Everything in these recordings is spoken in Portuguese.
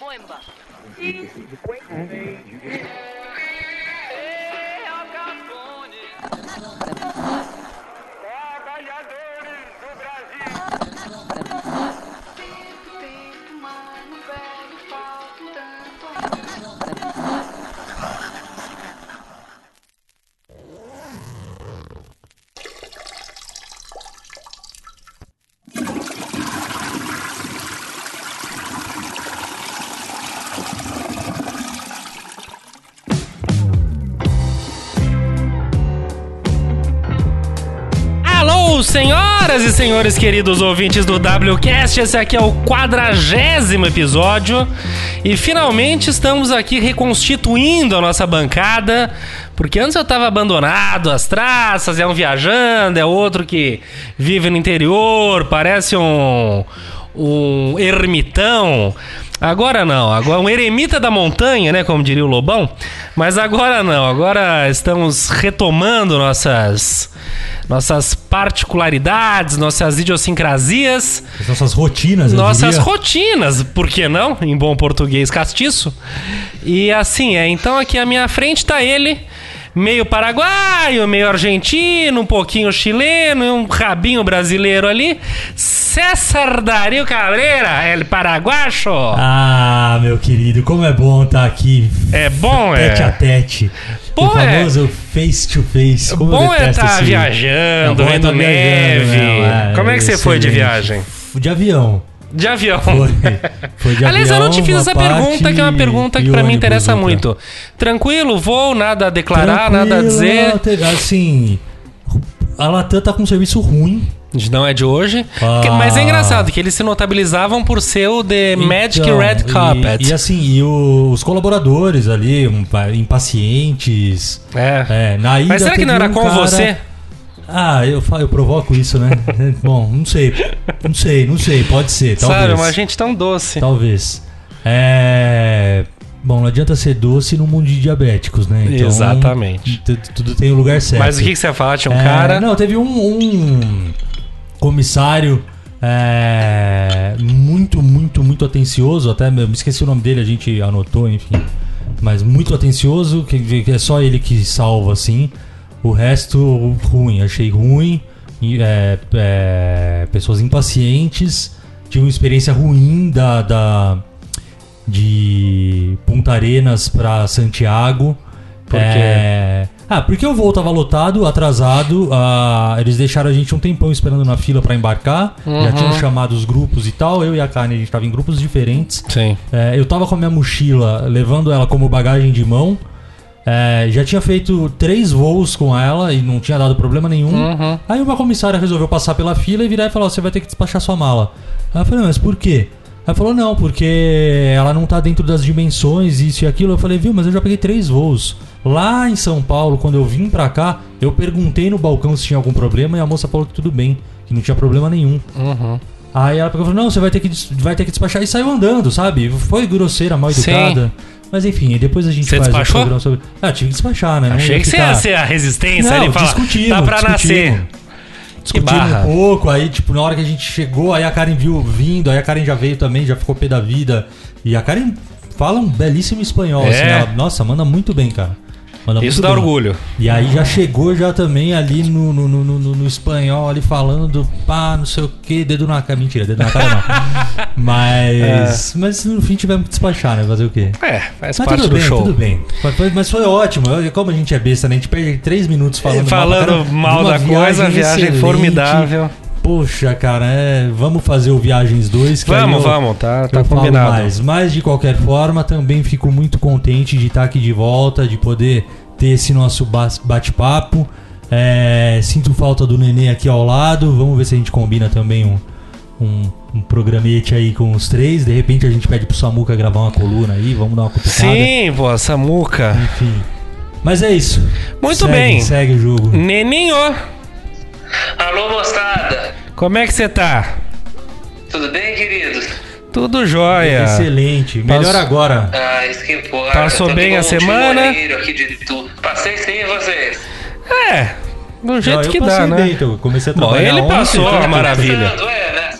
Bomba. Senhoras e senhores queridos ouvintes do WCast, esse aqui é o quadragésimo episódio e finalmente estamos aqui reconstituindo a nossa bancada, porque antes eu tava abandonado, as traças, é um viajando, é outro que vive no interior, parece um, um ermitão. Agora não, agora um eremita da montanha, né, como diria o Lobão. Mas agora não, agora estamos retomando nossas nossas particularidades, nossas idiosincrasias, As nossas rotinas, eu nossas diria. rotinas, por que não? Em bom português castiço. E assim, é, então aqui à minha frente tá ele, meio paraguaio, meio argentino, um pouquinho chileno e um rabinho brasileiro ali. César Dario Cabreira, el paraguacho. Ah, meu querido, como é bom estar aqui É bom, tete a é. tete. Pô, o famoso face to face. Como Bom é estar viajando, É bom é vendo tá neve. viajando, né? Como é que você foi de viagem? De avião. De avião. Foi. Foi de Aliás, eu avião, não te fiz essa pergunta, que é uma pergunta que pra mim interessa outra. muito. Tranquilo, voo, nada a declarar, nada a Tranquilo, dizer. te- Assim, a Latam tá com um serviço ruim. Não é de hoje. Ah. Que- Mas é engraçado que eles se notabilizavam por ser o The Magic Então, Red Carpet. E, e assim, e o- os colaboradores ali, um, pa- impacientes. É. É, na ida Mas será que não era um com cara- você? Ah, eu, fa- eu provoco isso, né? Bom, não sei. Não sei, não sei. Pode ser, talvez. Sabe, uma gente tão doce. Talvez. É. Bom, não adianta ser doce no mundo de diabéticos, né? Exatamente. tu- Tudo tem o lugar certo. Mas o que, que você ia falar? Tinha um É, cara. Não, teve um, um comissário é, muito, muito, muito atencioso. Até me esqueci o nome dele, a gente anotou, enfim. Mas muito atencioso, que, que é só ele que salva, assim. O resto, ruim. Achei ruim. É, é, pessoas impacientes. Tive uma experiência ruim da, da de Punta Arenas pra Santiago. Por? É, Ah, porque o voo tava lotado, atrasado. ah, eles deixaram a gente um tempão esperando na fila pra embarcar. Uhum. Já tinham chamado os grupos e tal. Eu e a Karen, a gente tava em grupos diferentes. Sim. É, eu tava com a minha mochila, levando ela como bagagem de mão. É, já tinha feito três voos com ela e não tinha dado problema nenhum. Uhum. Aí uma comissária resolveu passar pela fila e virar e falar: você vai ter que despachar sua mala. Aí eu falei: mas por quê? Aí falou: não, porque ela não tá dentro das dimensões, isso e aquilo. Eu falei: viu, mas eu já peguei três voos. Lá em São Paulo, quando eu vim pra cá, eu perguntei no balcão se tinha algum problema e a moça falou que tudo bem, que não tinha problema nenhum. Uhum. Aí ela pegou e falou: Não, você vai ter, que, vai ter que despachar. E saiu andando, sabe? Foi grosseira, mal Sim. Mas enfim, depois a gente Você faz despachou? um programa sobre. Ah, tive que despachar, né? Achei que você ia ser a resistência Não, ali e falar. discutimos, Tá pra discutimos. nascer. Discutimos um pouco, aí, tipo, na hora que a gente chegou, aí a Karen viu vindo, aí a Karen já veio também, já ficou pé da vida. E a Karen fala um belíssimo espanhol, É. assim. Ela, nossa, manda muito bem, cara. Isso dá bem. orgulho. E aí já chegou já também ali no, no, no, no- no espanhol, ali falando pá, não sei o que, dedo na cara. Mentira, dedo na cara não. mas, mas no fim tivemos que despachar, né? Fazer o quê? É, faz Mas parte tudo do bem, show. tudo bem. Mas foi- Mas foi ótimo. Como a gente é besta, né? A gente perde três minutos falando, Falando mal, mal da coisa, a viagem excelente. formidável. Poxa, cara, é, vamos fazer o Viagens 2. que Vamos, eu- vamos, tá, tá combinado. mais. Mas de qualquer forma, também fico muito contente de estar aqui de volta, de poder ter esse nosso ba- bate-papo. É, sinto falta do Nenê aqui ao lado. Vamos ver se a gente combina também um, um, um programete aí com os três. De repente a gente pede pro Samuca gravar uma coluna aí. Vamos dar uma cutucada. Sim, pô, Samuca. Enfim. Mas é isso. Muito Segue, bem. Segue o jogo. Neninho, Alô, moçada! como é que você tá? Tudo bem, queridos? Tudo jóia. Excelente. Melhor Passou- agora. Ah, isso que importa. Passou bem a semana? aqui de tudo. Passei sim, vocês. É, do jeito Não, eu que dá, passei né? bem, então. Eu comecei a Bom, trabalhar ele ontem, passou então- maravilha.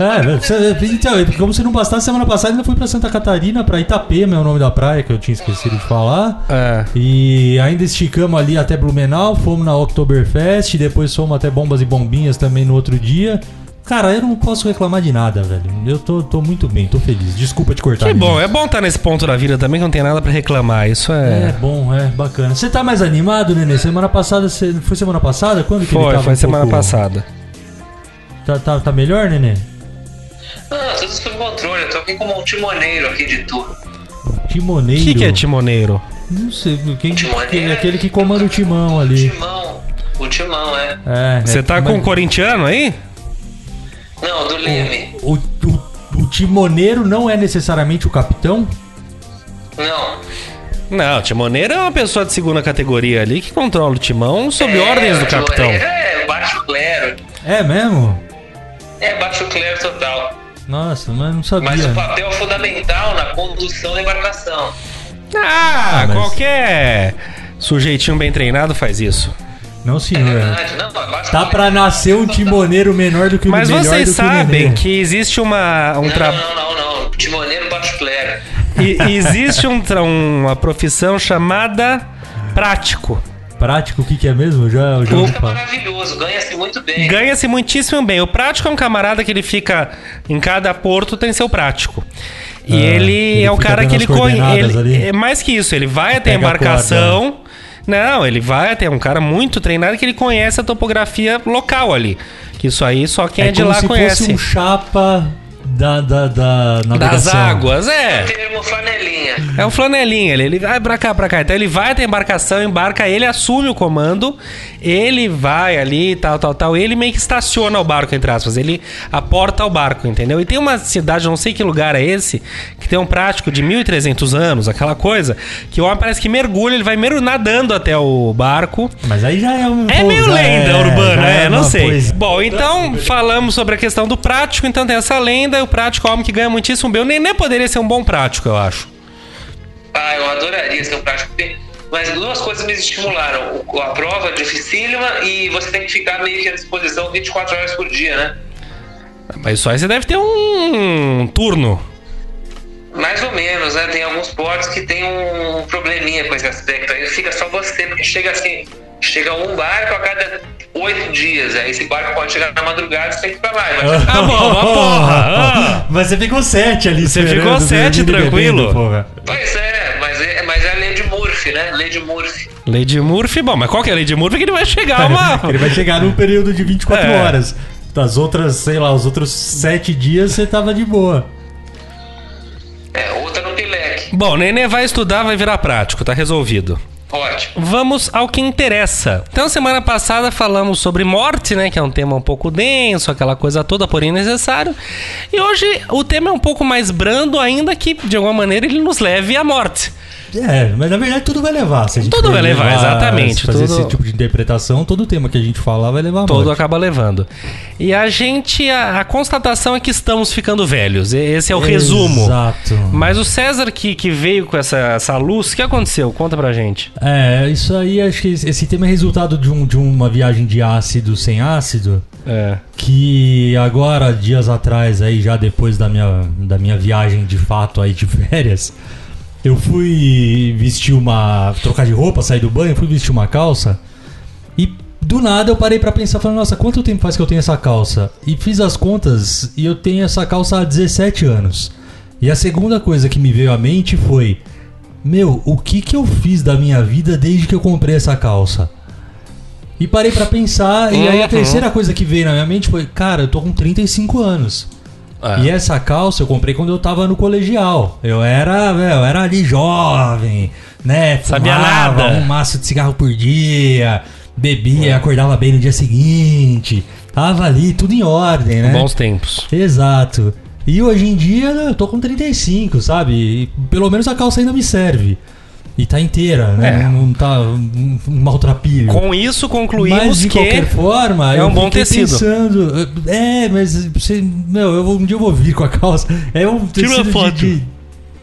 É, né? É, você- então, como se não bastasse, semana passada ainda fui pra Santa Catarina, pra Itapema, é o nome da praia que eu tinha esquecido de falar. É. E ainda esticamos ali até Blumenau, fomos na Oktoberfest, depois fomos até Bombas e Bombinhas também no outro dia. Cara, eu não posso reclamar de nada, velho. Eu tô, tô muito bem, tô feliz. Desculpa te cortar. Que bom, é bom estar nesse ponto da vida também que não tem nada pra reclamar. Isso É é. bom, é bacana. Você tá mais animado, Nenê? Semana passada, você... foi semana passada? Quando que ele Foi, tava foi um semana pouco- passada. Tá, tá, tá melhor, Nenê? Ah, tudo sob controle. Eu tô aqui como um timoneiro aqui de tudo. O Timoneiro. que, que é timoneiro? Não sei, quem, Timoneiro é- aquele que comanda o timão O ali. timão. O timão, é. É, Você é, tá mas- com um corintiano aí? Não, do Leme. o, o, o timoneiro não é necessariamente o capitão? Não. Não, timoneiro é uma pessoa de segunda categoria ali que controla o timão sob É, ordens do o timoneiro capitão. É, baixo clero. É mesmo? É, baixo clero total. Nossa, mas não sabia. Mas o papel fundamental na condução da embarcação. Ah, Ah, mas- qualquer sujeitinho bem treinado faz isso. Não, É senhor. verdade. Não, abaixo Tá pra nascer um timoneiro menor do que o Mas melhor vocês do que o sabem Nenê. que existe uma um Não, tra... não, não, não. Timoneiro baixo clero. e- existe um uma profissão chamada prático. Prático, o que, que é mesmo? Já, já Fica falar. maravilhoso, ganha-se muito bem. Ganha-se muitíssimo bem. O prático é um camarada que ele fica em cada porto tem seu prático. E Ah, ele, ele é o cara que ele conhece. É mais que isso, ele vai até a Pega a embarcação. Não, ele vai até um cara muito treinado que ele conhece a topografia local ali. Que isso aí só quem é, de como lá se conhece. fosse um chapa da, da, da Das águas, é. Termo flanelinha. É um flanelinha, ele, ele vai pra cá, pra cá. Então ele vai até a embarcação, embarca, ele assume o comando, ele vai ali, tal, tal, tal. Ele meio que estaciona o barco, entre aspas. Ele aporta o barco, entendeu? E tem uma cidade, não sei que lugar é esse, que tem um prático de 1.300 anos, aquela coisa, que o homem parece que mergulha, ele vai meio nadando até o barco. Mas aí já é um. É pô, meio lenda é- urbana, já é, não sei. coisa- Bom, então falamos sobre a questão do prático, então tem essa lenda, o prático é um homem que ganha muitíssimo bem. O Nenê poderia ser um bom prático, eu acho. Ah, eu adoraria ser um prático. Mas duas coisas me estimularam. A prova dificílima e você tem que ficar meio que à disposição 24 horas por dia, né? Mas só aí você deve ter um turno. Mais ou menos, né? Tem alguns portos que tem um probleminha com esse aspecto. Aí fica só você, porque chega assim, chega um barco a cada oito dias. Aí esse barco pode chegar na madrugada e você tem que ficar mais. Mas Ah, bom, mas porra, ah. Mas você ficou sete ali, Você ficou sete, tranquilo. bebendo. Pois é, mas é, mas é a lei de Murphy, né? Lei de Murphy. Lei de Murphy, bom, mas qual que é a lei de Murphy que ele vai chegar uma. Ele vai chegar num período de 24 É. horas. Das outras, sei lá, os outros sete dias você tava de boa. É, outra no Pileque. Bom, Nenê vai estudar, vai virar prático, tá resolvido. Ótimo. Vamos ao que interessa. Então, semana passada falamos sobre morte, né? Que é um tema um pouco denso, aquela coisa toda, porém necessário. E hoje o tema é um pouco mais brando, ainda que de alguma maneira ele nos leve à morte. É, mas na verdade tudo vai levar. Se a gente Tudo vai levar, exatamente, Fazer tudo- esse tipo de interpretação, todo tema que a gente falar vai levar Todo acaba levando. E a gente, a, a constatação é que estamos ficando velhos. Esse é o resumo. Exato. Mas o César que, que veio com essa, essa luz, o que aconteceu? Conta pra gente. É, isso aí, acho que esse tema é resultado de, um, de uma viagem de ácido sem ácido. É. Que agora, dias atrás, aí, já depois da minha, da minha viagem de fato aí de férias, eu fui vestir uma. trocar de roupa, sair do banho, fui vestir uma calça. E do nada eu parei pra pensar, falando, nossa, quanto tempo faz que eu tenho essa calça? E fiz as contas e eu tenho essa calça há 17 anos. E a segunda coisa que me veio à mente foi: Meu, o que que eu fiz da minha vida desde que eu comprei essa calça? E parei pra pensar, e aí a Uhum. terceira coisa que veio na minha mente foi: Cara, eu tô com 35 anos. É. E essa calça eu comprei quando eu tava no colegial. Eu era, eu era ali jovem, né? Sabia Fumava nada. Um maço de cigarro por dia, bebia, acordava bem no dia seguinte. Tava ali, tudo em ordem, né? Bons tempos. Exato. E hoje em dia eu tô com 35, sabe? E pelo menos a calça ainda me serve. E tá inteira, né? É. Não tá um, um maltrapilho. Com isso, concluímos Mas de que. qualquer forma, é eu um bom tecido. pensando, é, mas você, meu, eu, vou- um dia eu vou vir com a calça. É um Tira uma tecido de, foto. de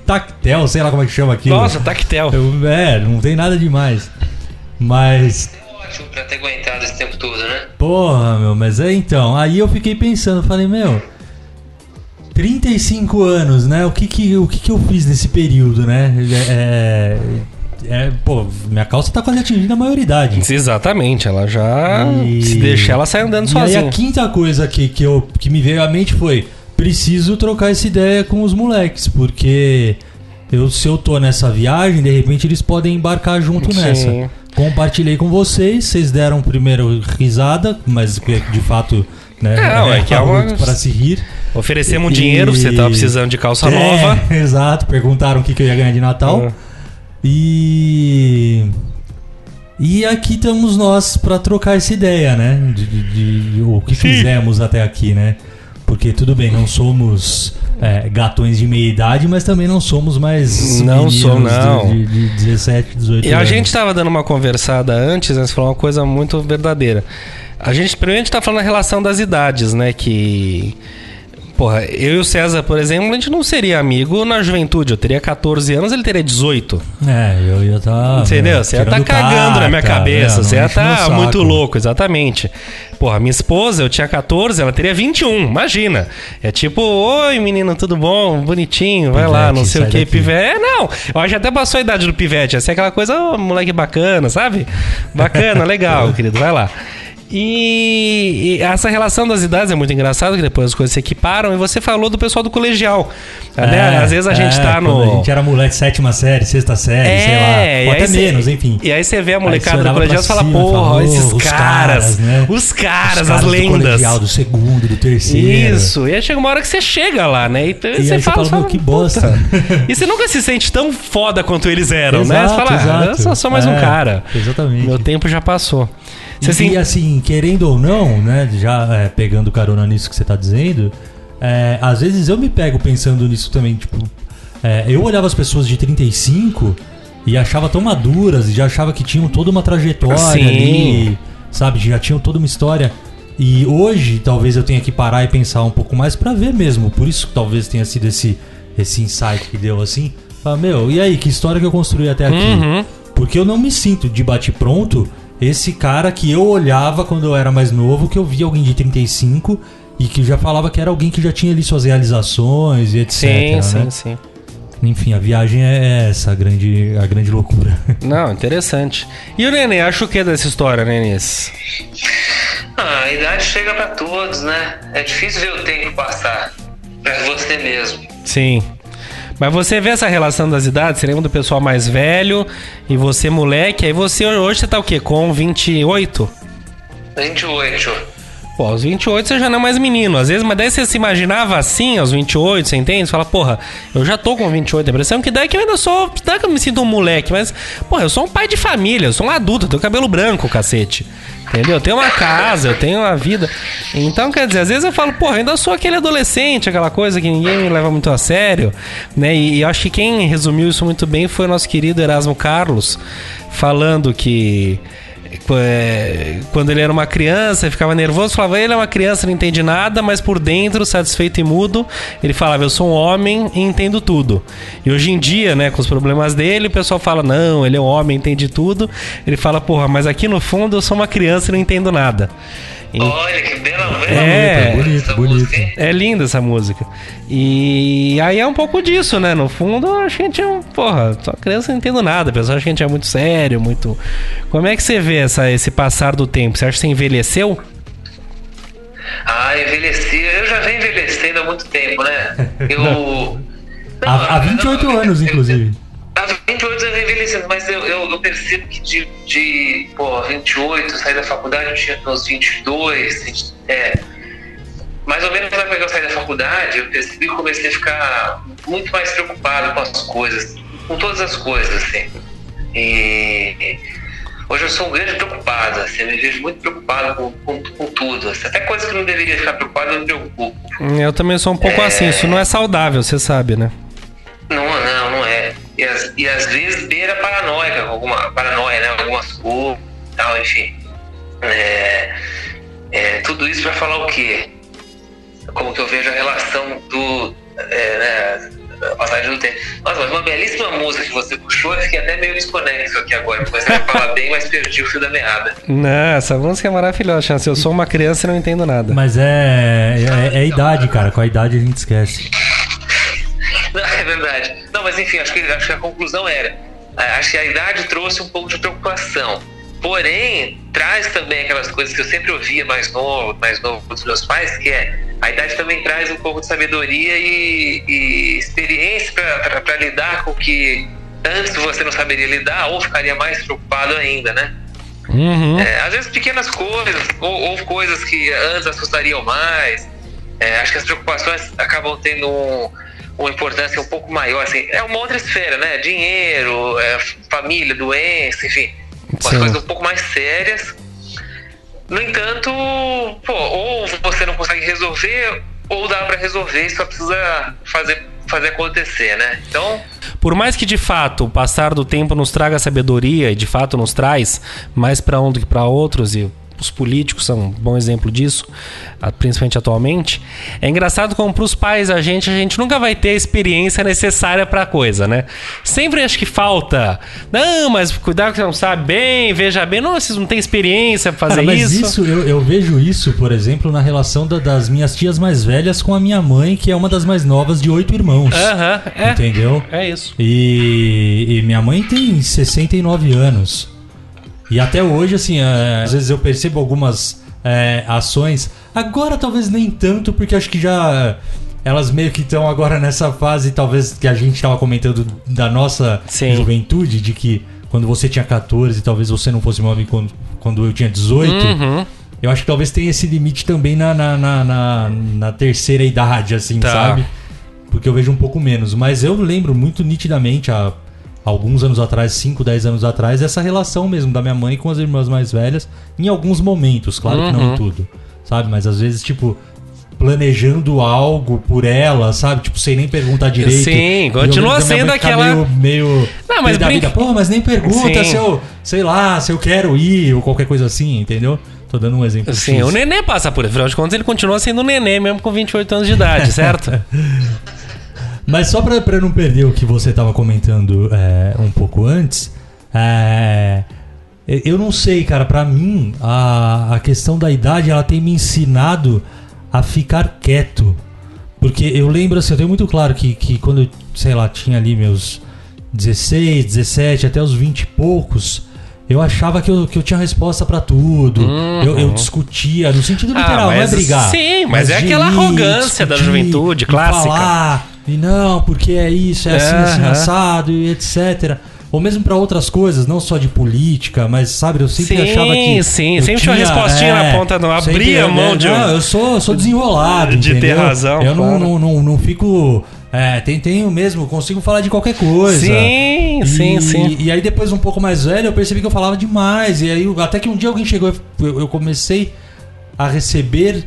tactel, sei lá como é que chama aquilo. Nossa, tactel. Eu- é, não tem nada demais. Mas É ótimo pra ter aguentado esse tempo todo, né? Porra, meu, mas é então. Aí eu fiquei pensando, falei, meu, 35 anos, né? O que que, o que que eu fiz nesse período, né? É, é, pô, minha calça tá quase atingindo a maioridade. Exatamente, ela já. E- Se deixar, ela sai andando E sozinha. a quinta coisa que, que, eu, que me veio à mente foi: preciso trocar essa ideia com os moleques, porque eu, se eu tô nessa viagem, de repente eles podem embarcar junto Sim. nessa. Compartilhei com vocês, vocês deram primeiro risada, mas que de fato. Né, Não, é que é uma- para se rir. Oferecemos um E- dinheiro, você tava precisando de calça É, nova. Exato, perguntaram o que, que eu ia ganhar de Natal. Ah. E. E aqui estamos nós pra trocar essa ideia, né? De, de- de- o que fizemos até aqui, né? Porque tudo bem, não somos é, gatões de meia idade, mas também não somos mais. Não sou, não. De, de, de 17, 18 E a anos. gente tava dando uma conversada antes, né? Você falou uma coisa muito verdadeira. A gente, primeiro, a gente tá falando a relação das idades, né? Que. Porra, eu e o César, por exemplo, a gente não seria amigo na juventude. Eu teria 14 anos, ele teria 18. É, eu ia estar. Entendeu? Você ia estar cagando na minha cabeça. Você ia estar estar muito louco, exatamente. Porra, minha esposa, eu tinha 14, ela teria 21. Imagina. É tipo, oi menino, tudo bom? Bonitinho, vai lá, Pivete, não sei o que, pivete. É, não. Eu acho que até passou a idade do pivete. Essa é aquela coisa, ô, moleque bacana, sabe? Bacana, legal, querido, vai lá. E, e essa relação das idades é muito engraçada, que depois as coisas se equiparam. E você falou do pessoal do colegial. né? Às vezes a gente é, tá no. A gente era moleque sétima série, sexta série, sei É, lá. e Ou até cê- menos, enfim. E aí você vê a molecada você do colegial e fala, porra, fala, esses "Oh, os caras, caras, né? os caras, Os as do lendas. colegial, do segundo, do terceiro. Isso, e aí chega uma hora que você chega lá, né? E, E você aí você fala, fala, meu, que bosta. E você nunca se sente tão foda quanto eles eram, né? Você Exato, fala, ah, eu exato. só sou mais um É, cara. Exatamente. Meu tempo já passou. Você e se- assim, querendo ou não, né? Já é, pegando carona nisso que você tá dizendo, é, às vezes eu me pego pensando nisso também, tipo. é, eu olhava as pessoas de 35 e achava tão maduras, e já achava que tinham toda uma trajetória Sim. ali, sabe? Já tinham toda uma história. E hoje, talvez eu tenha que parar e pensar um pouco mais pra ver mesmo. Por isso que talvez tenha sido esse, esse insight que deu assim. Fala, meu, e aí, que história que eu construí até aqui? Uhum. Porque eu não me sinto de bate-pronto esse cara que eu olhava quando eu era mais novo, que eu via alguém de 35 e que já falava que era alguém que já tinha ali suas realizações e etc. Sim, sim, né? sim. Enfim, a viagem é essa, a grande, a grande loucura. Não, interessante. E o Nenê, acha o que dessa história, Nenês? Ah, a idade chega pra todos, né? É difícil ver o tempo passar. Pra você mesmo. Sim. Mas você vê essa relação das idades? Você lembra do pessoal mais velho e você moleque? Aí você hoje você tá o quê? Com 28? 28. Pô, aos 28 você já não é mais menino. Às vezes, mas daí você se imaginava assim, aos 28, você entende? Você fala, porra, eu já tô com 28. A impressão que daí que eu ainda sou. Daí que eu me sinto um moleque, mas, porra, eu sou um pai de família, eu sou um adulto, eu tenho cabelo branco, cacete. Entendeu? Eu tenho uma casa, eu tenho uma vida. Então, quer dizer, às vezes eu falo, porra, ainda sou aquele adolescente, aquela coisa que ninguém leva muito a sério, né? E, e acho que quem resumiu isso muito bem foi o nosso querido Erasmo Carlos, falando que é, quando ele era uma criança, ficava nervoso, falava, ele é uma criança, não entende nada, mas por dentro, satisfeito e mudo, ele falava, eu sou um homem e entendo tudo. E hoje em dia, né, com os problemas dele, o pessoal fala, não, ele é um homem, entende tudo. Ele fala, porra, mas aqui no fundo eu sou uma criança e não entendo nada. Olha que bela velha. É, bonito, essa bonito. hein? é linda essa música. E aí é um pouco disso, né? No fundo, a gente é um. Porra, só criança não entendo nada. A pessoa acha que a gente é muito sério, muito. Como é que você vê essa, esse passar do tempo? Você acha que você envelheceu? Ah, envelheci. Eu já venho envelhecendo há muito tempo, né? Eu. Há, há 28 não, anos, inclusive. Há 28 anos envelhecendo, mas eu, eu, eu percebo que de, de pô, 28, eu saí da faculdade, eu tinha uns 22, 20, é. Mais ou menos na época que eu saí da faculdade, eu percebi que comecei a ficar muito mais preocupado com as coisas, com todas as coisas, assim. E hoje eu sou um grande preocupado, assim, eu me vejo muito preocupado com, com, com tudo. assim. Até coisas que não deveria ficar preocupado, eu me preocupo. Eu também sou um pouco assim. Isso não é saudável, você sabe, né? Não, não, não é. E, às- e às vezes beira paranoica, alguma paranoia, né? Algumas coisas, tal, enfim. É, é, tudo isso pra falar o quê? Como que eu vejo a relação do, é, né, passagem não tem. Nossa, mas uma belíssima música que você puxou, eu fiquei até meio desconexo aqui agora. Comecei a falar bem, mas perdi o fio da meada. Não, essa música é maravilhosa, Chance. Eu sou uma criança e não entendo nada. Mas é, é, é a idade, cara. Com a idade a gente esquece. Não, é verdade. Não, mas enfim, acho que, acho que a conclusão era: acho que a idade trouxe um pouco de preocupação. Porém, traz também aquelas coisas que eu sempre ouvia mais novo, mais novo dos meus pais, que é a idade também traz um pouco de sabedoria e, e experiência para lidar com o que antes você não saberia lidar ou ficaria mais preocupado ainda, né? Uhum. É, às vezes pequenas coisas ou, ou coisas que antes assustariam mais. É, acho que as preocupações acabam tendo um, uma importância um pouco maior. Assim, é uma outra esfera, né? Dinheiro, é, família, doença, enfim, umas Sim. coisas um pouco mais sérias. No entanto, pô, ou você não consegue resolver, ou dá para resolver só precisa fazer, fazer acontecer, né? Então, Por mais que de fato o passar do tempo nos traga sabedoria e de fato nos traz mais para um do que para outros e os políticos são um bom exemplo disso, principalmente atualmente. É engraçado como para os pais a gente a gente nunca vai ter a experiência necessária para a coisa, né? Sempre acho que falta. Não, mas cuidado que você não sabe bem, veja bem. Não, vocês não têm experiência pra fazer Cara, mas isso. isso, eu, eu vejo isso, por exemplo, na relação da- das minhas tias mais velhas com a minha mãe, que é uma das mais novas de oito irmãos. Aham, é. Entendeu? É isso. E, e minha mãe tem 69 anos. E até hoje, assim, é, às vezes eu percebo algumas é, ações. Agora talvez nem tanto, porque acho que já. Elas meio que estão agora nessa fase, talvez, que a gente estava comentando da nossa Sim. juventude, de que quando você tinha 14, talvez você não fosse jovem quando, quando eu tinha 18. Uhum. Eu acho que talvez tenha esse limite também na, na, na, na- na terceira idade, assim, Tá. sabe? Porque eu vejo um pouco menos. Mas eu lembro muito nitidamente, há alguns anos atrás, 5, 10 anos atrás, essa relação mesmo da minha mãe com as irmãs mais velhas, em alguns momentos, claro que não Uhum. em tudo, sabe? Mas às vezes, tipo, planejando algo por ela, sabe? Tipo, sem nem perguntar direito. Sim, continua sendo aquela- Meio, meio Não, mas da brinca- vida, Pô, mas nem pergunta Sim. se eu, sei lá, se eu quero ir ou qualquer coisa assim, entendeu? Tô dando um exemplo. Sim, X. o nenê passa por isso. Afinal de contas, ele continua sendo um nenê mesmo com 28 anos de idade, certo? Mas só pra, pra não perder o que você tava comentando é, um pouco antes, é, eu não sei, cara, pra mim a, a questão da idade ela tem me ensinado a ficar quieto. Porque eu lembro assim, eu tenho muito claro que, que quando eu, sei lá, tinha ali meus 16, 17, até os 20 e poucos, eu achava que eu, que eu tinha resposta pra tudo. Eu, eu discutia, no sentido Uhum. Ah, literal, não é mas brigar. sim, mas é de aquela arrogância da juventude clássica. Falar, e não, porque é isso, é assim, assim, Aham. assado, e etc. Ou mesmo pra outras coisas, não só de política, mas sabe, eu sempre Sim, achava que. sim, sempre tinha uma respostinha na ponta, não abria a mão de um- Não, eu sou, sou desenrolado. de ter entendeu? razão, Eu não, não, não, não fico. É, tem, tenho mesmo, consigo falar de qualquer coisa. Sim, E- sim, sim. E aí depois, um pouco mais velho, eu percebi que eu falava demais. E aí, até que um dia alguém chegou, eu, eu comecei a receber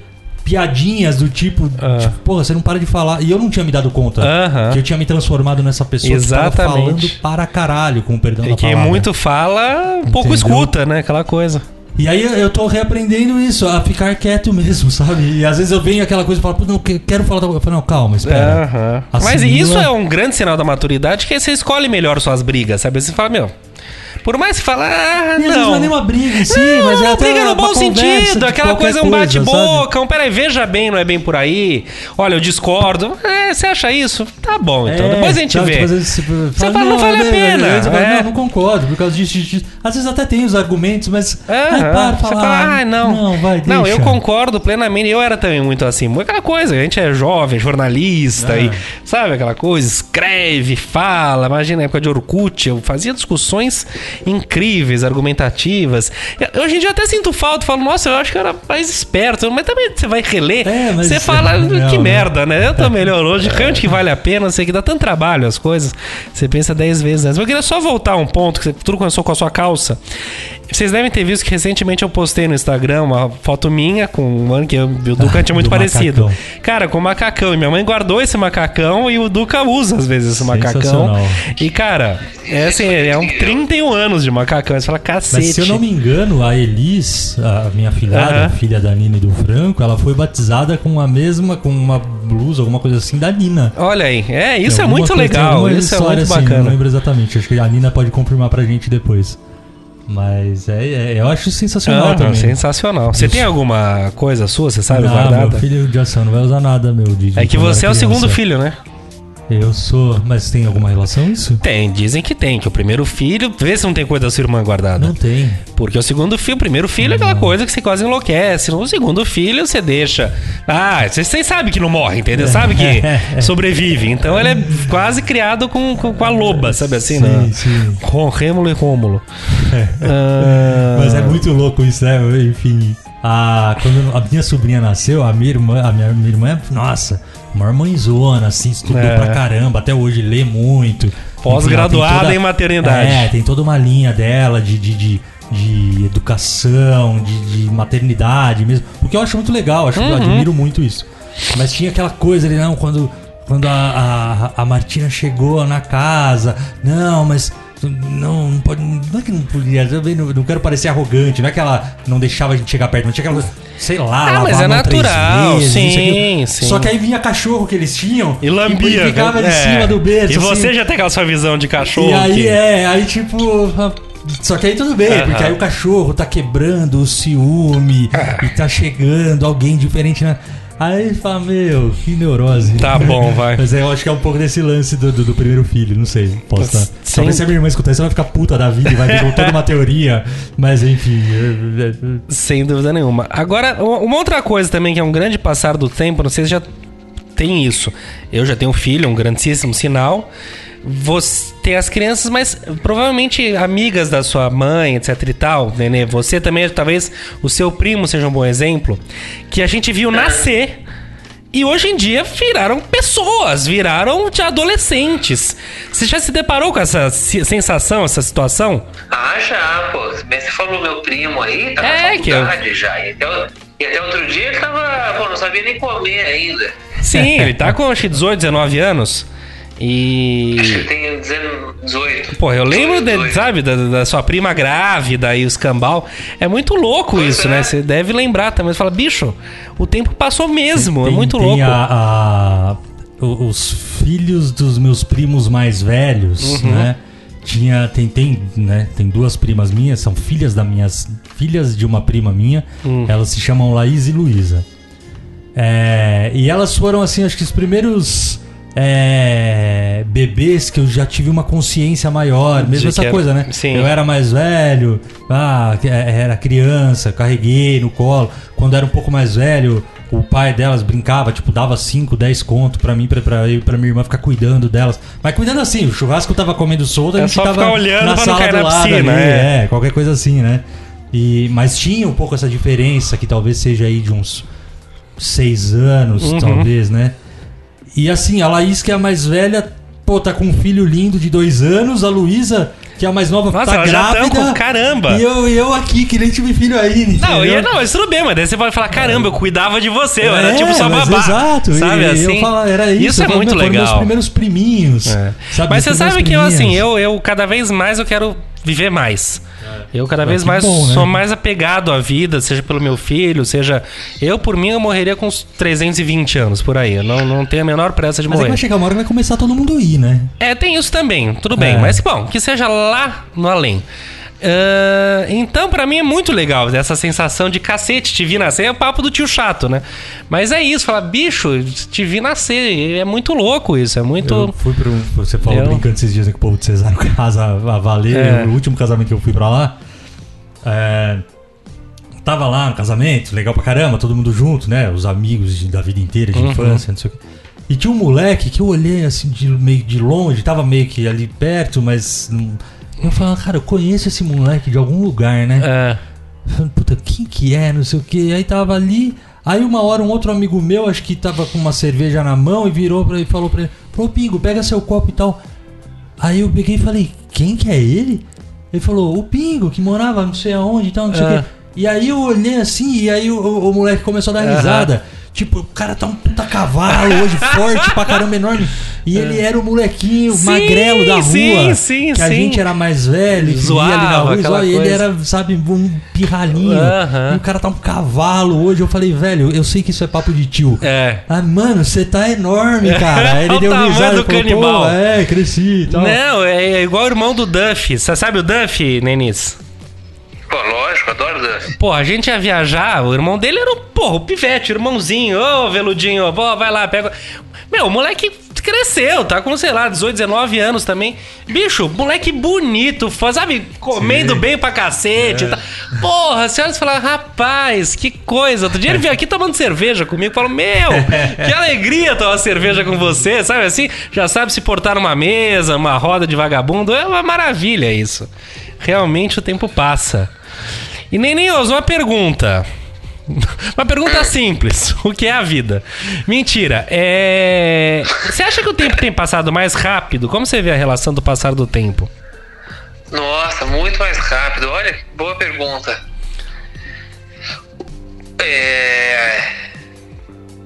piadinhas do tipo, Ah. tipo, porra, você não para de falar. E eu não tinha me dado conta Aham. que eu tinha me transformado nessa pessoa que tava Exatamente. falando para caralho, com o perdão E da quem palavra. muito fala, pouco Entendeu? escuta, né? Aquela coisa. E aí eu- tô reaprendendo isso, a ficar quieto mesmo, sabe? E às vezes eu venho aquela coisa e falo, não, que- quero falar da Eu falo, não, calma, espera. Aham. Assimila- Mas isso é um grande sinal da maturidade, que você escolhe melhor suas brigas, sabe? Você fala, meu, por mais que fala, ah, não. não é nem uma briga em si, Não, mas é não, até briga no uma bom sentido, de aquela coisa, um sabe? bate-boca, um peraí, veja bem, não é bem por aí. Olha, eu discordo. É, você acha isso? Tá bom, então. É, Depois a gente sabe, vê. tipo, vezes você fala, fala, não vale a né, pena, você é. não, não concordo, por causa disso, disso. Às vezes até tem os argumentos, mas. ai, Aham. para, Você fala, ah, não. Não, vai, Não, deixa. eu concordo plenamente. Eu era também muito assim. Aquela coisa, a gente é jovem, jornalista, Ah. e sabe aquela coisa? Escreve, fala. Imagina na época de Orkut, eu fazia discussões incríveis, argumentativas. Hoje em dia eu até sinto falta, falo, nossa, eu acho que eu era mais esperto. Mas também você vai reler, É, você isso fala, é legal, que né? merda, né? Eu tô melhor hoje, realmente que vale a pena, sei que dá tanto trabalho as coisas. Você pensa dez vezes antes. Mas eu queria só voltar a um ponto, que você- tudo começou com a sua calça. Vocês devem ter visto que recentemente eu postei no Instagram uma foto minha com um mano que eu, o Duca Ah, tinha muito do parecido. macacão. Cara, com macacão. E minha mãe guardou esse macacão e o Duca usa às vezes esse macacão. E, cara, é assim, é um 31 anos de macacão. Você fala, cacete. Mas se eu não me engano, a Elis, a minha filhada, Aham. filha da Nina e do Franco, ela foi batizada com a mesma, com uma blusa, alguma coisa assim, da Nina. Olha aí, é, isso é alguma muito legal, isso é muito assim, Não bacana. lembro exatamente, acho que a Nina pode confirmar pra gente depois. Mas é, é- eu acho sensacional Ah, também. sensacional. Você Isso. tem alguma coisa sua, você sabe, não, guardada? meu filho de ação não vai usar nada, meu. De, de É que você é o segundo filho, né? Eu sou. Mas tem alguma relação isso? Tem, dizem que tem, que o primeiro filho. Vê se não tem coisa da sua irmã guardada. Não tem. Porque o segundo filho, o primeiro filho é aquela coisa que você quase enlouquece. O segundo filho você deixa. Ah, vocês sabem que não morre, entendeu? Sabe que sobrevive. Então ele é quase criado com, com, com a loba, sabe assim? Sim, né? sim. Com Rêmulo e Rômulo. Ah, Mas é muito louco isso, né? Enfim. A, quando a minha sobrinha nasceu, a minha irmã, a minha, minha irmã, nossa, uma mãezona, assim, estudou É. pra caramba, até hoje lê muito. Pós-graduada em maternidade. É, tem toda uma linha dela de, de, de, de educação, de, de maternidade mesmo. O que eu acho muito legal, acho, Uhum. eu admiro muito isso. Mas tinha aquela coisa ali, não, quando, quando a, a, a Martina chegou na casa, não, mas. Não, não pode. Não é que não podia. Não, não quero parecer arrogante. Não é que ela não deixava a gente chegar perto, mas tinha aquela. Sei lá, Ah, mas é natural, vezes, sim, sim. Só que aí vinha cachorro que eles tinham E lambia. E ficava em é. cima do berço. E você assim. já tem aquela sua visão de cachorro. E aí que- é, aí tipo. Só que aí tudo bem, Aham. porque aí o cachorro tá quebrando o ciúme e tá chegando alguém diferente na. Aí fala, meu, que neurose. Tá bom, vai. Mas eu acho que é um pouco desse lance do, do, do primeiro filho, não sei. Posso estar. Sem- Talvez se a minha irmã escutar isso, ela vai ficar puta da vida e vai vir com toda uma teoria. Mas enfim. é- é- Sem dúvida nenhuma. Agora, uma uma outra coisa também que é um grande passar do tempo, não sei se já tem isso. Eu já tenho um filho, um grandíssimo sinal. Você tem as crianças, mas provavelmente amigas da sua mãe, etc e tal, Nenê. Você também, talvez o seu primo seja um bom exemplo. Que a gente viu nascer. E hoje em dia viraram pessoas, viraram de adolescentes. Você já se deparou com essa sensação, essa situação? Ah, já, pô. Mas você falou meu primo aí, tá É, na que eu- faculdade já. E até, e outro dia ele tava, pô, não sabia nem comer ainda. Sim, ele tá com acho que 18, 19 anos. Acho que E. ele tem 18. Pô, eu lembro, de, 18. sabe, da, da sua prima grávida e os cambal. É muito louco Pois isso, é. né? Você deve lembrar também. Você fala, bicho, o tempo passou mesmo. é Tem- muito tem louco. a- a- os filhos dos meus primos mais velhos, Uhum. né? Tinha, tem, tem, né? Tem duas primas minhas, são filhas das minhas, filhas de uma prima minha. Hum. Elas se chamam Laís e Luísa. É, e elas foram assim, acho que os primeiros é, bebês que eu já tive uma consciência maior, De mesmo essa que era- coisa, né? sim. Eu era mais velho, ah, que- era criança, carreguei no colo. Quando era um pouco mais velho, o pai delas brincava, tipo, dava 5, 10 conto pra mim, pra, pra, eu pra minha irmã ficar cuidando delas. Mas cuidando assim, o churrasco tava comendo solto, a É gente só tava ficar olhando na sala do lado piscina, ali, é. é, qualquer coisa assim, né? E, mas tinha um pouco essa diferença, que talvez seja aí de uns seis anos, Uhum. talvez, né? E assim, a Laís, que é a mais velha, pô, tá com um filho lindo de dois anos, a Luísa, que é a mais nova, Nossa, tá grávida. com caramba. E eu, eu aqui, que nem tive filho aí, Não, e, não, mas tudo bem, mas daí você pode falar, caramba, eu cuidava de você, eu era É, tipo sua mas babá. Exato, Sabe e, assim? eu falo, era isso. Isso é muito meu, foram meus legal. primeiros priminhos. É. sabe? Mas você sabe que eu, assim, eu, eu cada vez mais eu quero viver mais. Eu cada vez É. mais bom, né? sou mais apegado à vida, seja pelo meu filho, seja. Eu, por mim, eu morreria com uns 320 anos por aí. Eu não, não tenho a menor pressa de Mas é morrer. vai chegar uma hora que vai começar todo mundo ir, né? É, tem isso também, tudo bem. É. Mas, bom, que seja lá no além. Ah, então, pra mim é muito legal essa sensação de cacete, te vi nascer. É o papo do tio chato, né? Mas é isso, falar, bicho, te vi nascer. É muito louco isso, é muito. Eu fui pro. Você falou Eu- brincando esses dias né, que o povo de Cesário casa a valer. É. O último casamento que eu fui pra lá. é, tava lá no casamento, legal pra caramba, todo mundo junto, né? Os amigos de- da vida inteira, de Uhum. infância, não sei o quê. E tinha um moleque que eu olhei assim de meio de longe, tava meio que ali perto, mas. não- Eu falava, cara, eu conheço esse moleque de algum lugar, né? É. Falando, puta, quem que é, não sei o que. Aí tava ali. Aí uma hora um outro amigo meu, acho que tava com uma cerveja na mão e virou pra ele e falou pra ele: Falou, Pingo, pega seu copo e tal. Aí eu peguei e falei: Quem que é ele? Ele falou: O Pingo, que morava não sei aonde e tal, não sei o Ah. quê. E aí eu olhei assim, e aí o, o- o moleque começou a dar risada. Tipo, o cara tá um puta cavalo hoje, forte pra caramba, enorme. E ele era o molequinho Sim, magrelo da rua. sim, sim, que a sim. gente era mais velho, Zoava, ali na rua, e zoava, e ele era, sabe, um pirralhinho. Aham. E o cara tá um cavalo hoje. Eu falei, velho, eu sei que isso é papo de tio. É. Ah, mano, você tá enorme, cara. Aí ele o deu tamanho risada do falou, canibal. é, cresci e tal. Não, é igual o irmão do Duff. Você sabe o Duff, Nenis? Pô, lógico, adoro Duff. Pô, a gente ia viajar, o irmão dele era o, porra, o pivete, o irmãozinho. Ô, veludinho, pô, vai lá, pega. Meu, o moleque cresceu, tá com, sei lá, 18, 19 anos também. Bicho, moleque bonito, sabe, comendo Sim. bem pra cacete. e tal. Porra, a senhora fala, rapaz, que coisa. Outro dia ele veio aqui tomando cerveja comigo, falou, meu, que alegria tomar cerveja com você, sabe assim? Já sabe se portar numa mesa, uma roda de vagabundo, é uma maravilha isso. Realmente o tempo passa. E Nenenhos, uma pergunta. Uma pergunta simples. O que é a vida? Mentira. É... Você acha que o tempo tem passado mais rápido? Como você vê a relação do passar do tempo? Nossa, muito mais rápido. Olha, que boa pergunta. É...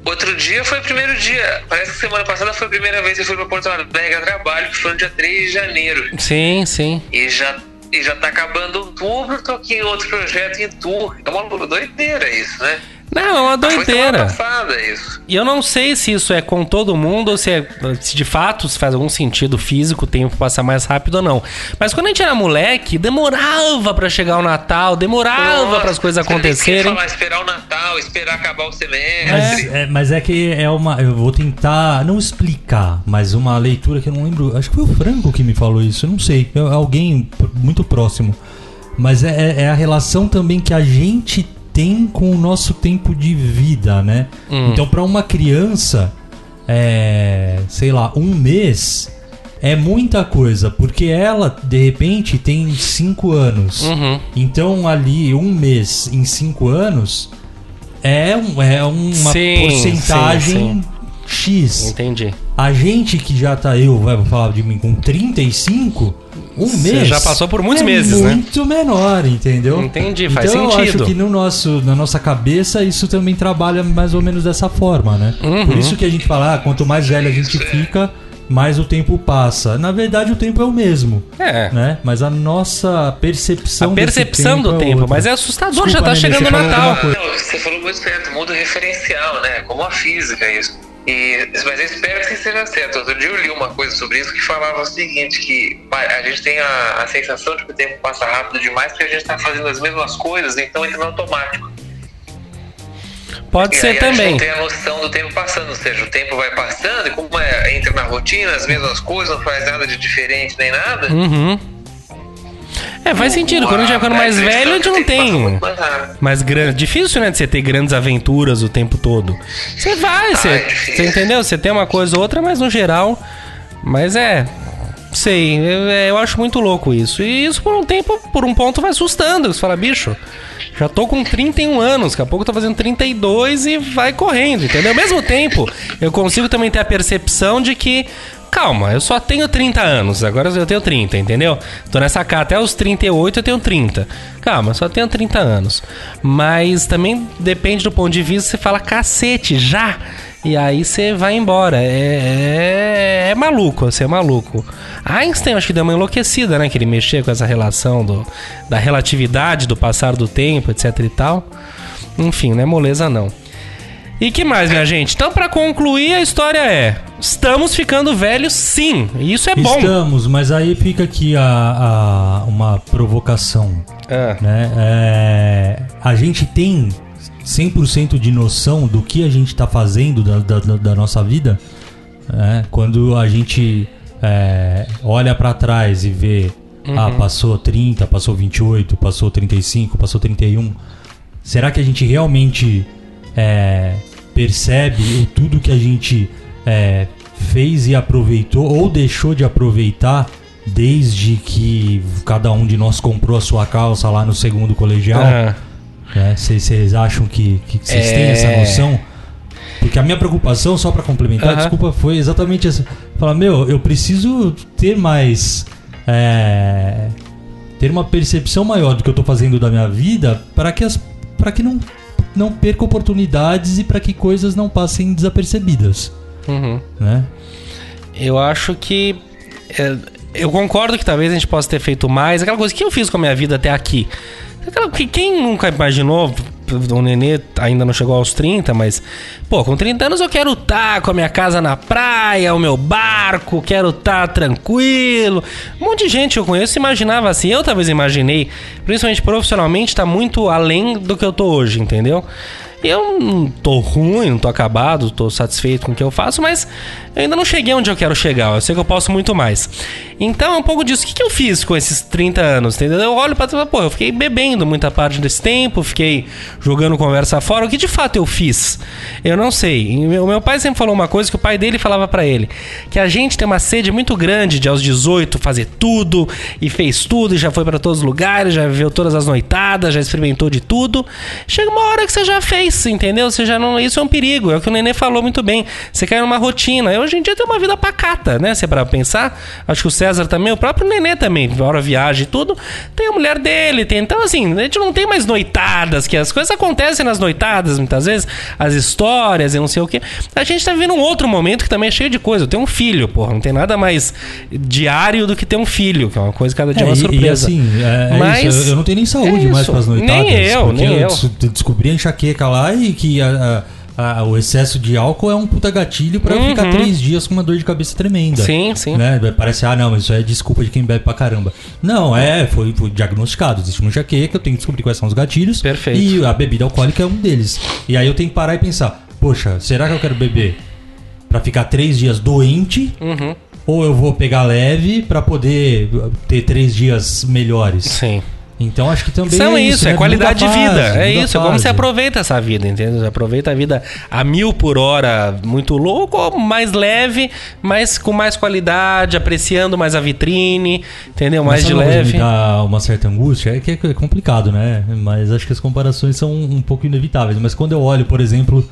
Outro dia foi o primeiro dia. Parece que semana passada foi a primeira vez que eu fui pra Porto Alegre a trabalho, que foi no dia 3 de janeiro. Sim, sim. E já, e já tá acabando outubro, tô aqui em outro projeto em Tour. É uma doideira isso, né? Não, é uma semana doideira. isso. E eu não sei se isso é com todo mundo ou se, é, se de fato se faz algum sentido físico o tempo passar mais rápido ou não. Mas quando a gente era moleque, demorava pra chegar o Natal, demorava para as coisas acontecerem. falar, esperar o Natal, esperar acabar o semestre. Mas é, mas é que é uma. Eu vou tentar não explicar, mas uma leitura que eu não lembro. Acho que foi o Franco que me falou isso, eu não sei. eu- alguém p- muito próximo. Mas é, é- é a relação também que a gente tem com o nosso tempo de vida, né? Então, pra uma criança, é, sei lá, um mês é muita coisa, porque ela, de repente, tem cinco anos. Uhum. Então, ali, um mês em cinco anos é, um- é uma Sim, porcentagem X. Entendi. A gente que já tá, eu vai falar de mim, com 35, um Você mês. já passou por muitos é meses, né? muito menor, entendeu? Entendi, faz então, Eu sentido. acho que no nosso, na nossa cabeça isso também trabalha mais ou menos dessa forma, né? Uhum. Por isso que a gente fala, ah, quanto mais velho a gente fica, mais o tempo passa. Na verdade, o tempo é o mesmo. É. Né? Mas a nossa percepção A percepção desse do é tempo, outra. mas é assustador, Desculpa, já tá Nenê, chegando o Natal. Não, você falou muito certo, muda o referencial, né? Como a física, isso. E, mas eu espero que seja certo. Outro dia eu li uma coisa sobre isso que falava o seguinte, que a gente tem a, a sensação de que o tempo passa rápido demais porque a gente está fazendo as mesmas coisas, então entra no automático. Pode E ser aí a gente também. não tem a noção do tempo passando, ou seja, o tempo vai passando e como é, entra na rotina, as mesmas coisas, não faz nada de diferente nem nada. Uhum. É, faz sentido. Quando a gente vai ficando mais velho, a gente não tem. Mais grande. Difícil, né? De você ter grandes aventuras o tempo todo. Você vai, você, é difícil. você entendeu? Você tem uma coisa ou outra, mas no geral. Mas é. Sei, eu, é, eu acho muito louco isso. E isso por um tempo, por um ponto, vai assustando. Você fala, bicho, já tô com 31 anos, daqui a pouco eu tô fazendo 32 e vai correndo, entendeu? Ao mesmo tempo, eu consigo também ter a percepção de que. Calma, eu só tenho 30 anos, agora eu tenho 30, entendeu? Tô nessa cá, até os 38 eu tenho 30. Calma, só tenho 30 anos. Mas também depende do ponto de vista, você fala cacete, já! E aí você vai embora. É, é, é maluco, você é maluco. Einstein acho que deu uma enlouquecida, né? Que ele mexia com essa relação do, da relatividade, do passar do tempo, etc e tal. Enfim, não é moleza não. E que mais, minha gente? Então, pra concluir, a história é: estamos ficando velhos, sim. E isso é bom. Estamos, mas aí fica aqui a, a- uma provocação. Ah, né? É, a gente tem 100% de noção do que a gente está fazendo da, da- da- nossa vida né? quando a gente é, olha para trás e vê ah, passou 30, passou 28, passou 35, passou 31 será que a gente realmente é, percebe tudo que a gente é, fez e aproveitou ou deixou de aproveitar desde que cada um de nós comprou a sua calça lá no segundo colegial? Vocês acham que vocês têm É. essa noção? Porque a minha preocupação, só pra complementar, Aham. desculpa, foi exatamente essa. Falar, meu, eu preciso ter mais. é, ter uma percepção maior do que eu tô fazendo da minha vida para que as. para que não não perca oportunidades e para que coisas não passem desapercebidas, Uhum. né? Eu acho que. é, eu concordo que talvez a gente possa ter feito mais. Aquela coisa que eu fiz com a minha vida até aqui. Aquela que quem nunca imaginou. O Nenê ainda não chegou aos 30, mas, pô, com 30 anos eu quero estar com a minha casa na praia, o meu barco, quero estar tranquilo. Um monte de gente eu conheço imaginava assim. Eu talvez imaginei, principalmente profissionalmente, tá muito além do que eu tô hoje, entendeu? Eu não tô ruim, não tô acabado, tô satisfeito com o que eu faço, mas eu ainda não cheguei onde eu quero chegar. Eu sei que eu posso muito mais. Então é um pouco disso. O que, que eu fiz com esses 30 anos? Entendeu? Eu olho pra trás pô, eu fiquei bebendo muita parte desse tempo, fiquei jogando conversa fora. O que de fato eu fiz? Eu não sei. O meu pai sempre falou uma coisa que o pai dele falava pra ele: que a gente tem uma sede muito grande de aos 18 fazer tudo, e fez tudo, e já foi pra todos os lugares, já viveu todas as noitadas, já experimentou de tudo. Chega uma hora que você já fez, entendeu? Você já não. Isso é um perigo, é o que o Nenê falou muito bem. Você cai numa rotina. Eu hoje em dia tenho uma vida pacata, né? Se é pra pensar. Acho que o César também, o próprio Nenê também, hora viagem e tudo. Tem a mulher dele, tem. Então, assim, a gente não tem mais noitadas, que as coisas acontecem nas noitadas, muitas vezes, as histórias e não sei o quê. A gente tá vivendo um outro momento que também é cheio de coisa. Eu tenho um filho, porra. Não tem nada mais diário do que ter um filho, que é uma coisa cada dia É, uma surpresa. E, assim, é, é Mas isso, eu, eu não tenho nem saúde é mais isso. para as noitadas. Nem eu, porque nem eu. des- descobri a enxaqueca lá e que a- a- a- o excesso de álcool é um puta gatilho pra eu ficar Uhum. três dias com uma dor de cabeça tremenda. Sim, sim. Né? Parece, ah, não, mas isso é desculpa de quem bebe pra caramba. Não, é, foi, foi diagnosticado. Existe uma enxaqueca, eu tenho que descobrir quais são os gatilhos. Perfeito. E a bebida alcoólica é um deles. E aí eu tenho que parar e pensar, poxa, será que eu quero beber pra ficar três dias doente? Uhum. Ou eu vou pegar leve pra poder ter três dias melhores? Sim. Então acho que também São é isso, isso, é né? qualidade Muda de vida. fase, é muda a isso, é como fase. você aproveita essa vida, entendeu? Você aproveita a vida a mil por hora, muito louco, ou mais leve, mas com mais qualidade, apreciando mais a vitrine, entendeu? Mais de leve. Dá uma certa angústia, é que é complicado, né? Mas acho que as comparações são um pouco inevitáveis. Mas quando eu olho, por exemplo,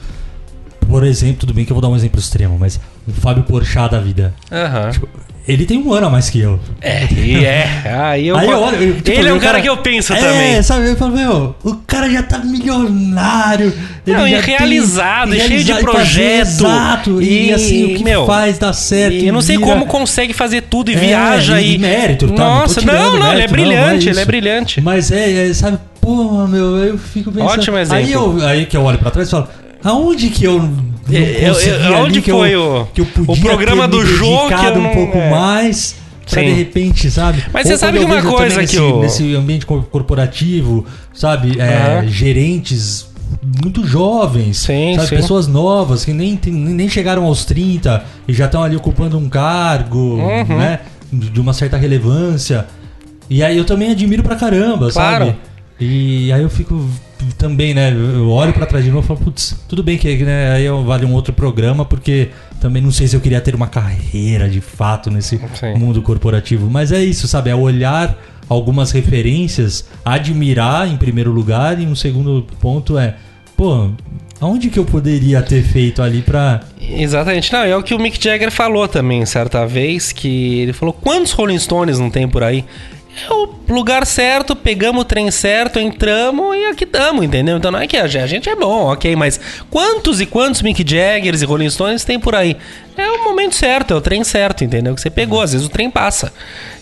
por exemplo, tudo bem que eu vou dar um exemplo extremo, mas o Fábio Porchat da vida, Aham. ele tem um ano a mais que eu. É, e é. Aí eu, Aí eu olho, eu, tipo, Ele é um o cara, que eu penso é, também. sabe? Eu falo, meu, o cara já tá milionário. ele Não, e já tem- realizado, e cheio de realizado, projeto. Exato, e, E, assim, o que meu, faz dá certo. E eu não sei vira- como consegue fazer tudo e É, viaja e e. mérito, tá? Nossa, não, não, ele é mérito, não, não é brilhante, ele é brilhante. Mas é, é, sabe, porra, meu, eu fico pensando. Ótimo exemplo. Aí, eu, aí que eu olho pra trás e falo, aonde que eu Eu- eu- aonde que foi eu, o- que eu podia o programa do jogo que eu um não- pouco é. mais pra Sim. de repente, sabe? Mas você sabe que eu uma coisa que nesse, o- nesse ambiente co- corporativo, sabe, é, Aham. gerentes muito jovens, Sim, sabe, sim. pessoas novas que nem, nem chegaram aos 30 e já estão ali ocupando um cargo, Uhum. né, de uma certa relevância. E aí eu também admiro pra caramba, Claro. sabe? E aí eu fico também, né? Eu olho pra trás de novo e falo, putz, tudo bem que né, aí vale um outro programa, porque também não sei se eu queria ter uma carreira de fato nesse Sim. mundo corporativo. Mas é isso, sabe? É olhar algumas referências, admirar em primeiro lugar, e um segundo ponto é, pô, aonde que eu poderia ter feito ali pra. Exatamente. Não, é o que o Mick Jagger falou também, certa vez, que ele falou, quantos Rolling Stones não tem por aí? É o lugar certo, pegamos o trem certo, entramos e aqui estamos, entendeu? Então não é que a gente, é bom, ok, mas quantos e quantos Mick Jaggers e Rolling Stones tem por aí? É o momento certo, é o trem certo, entendeu? Que você pegou, às vezes o trem passa.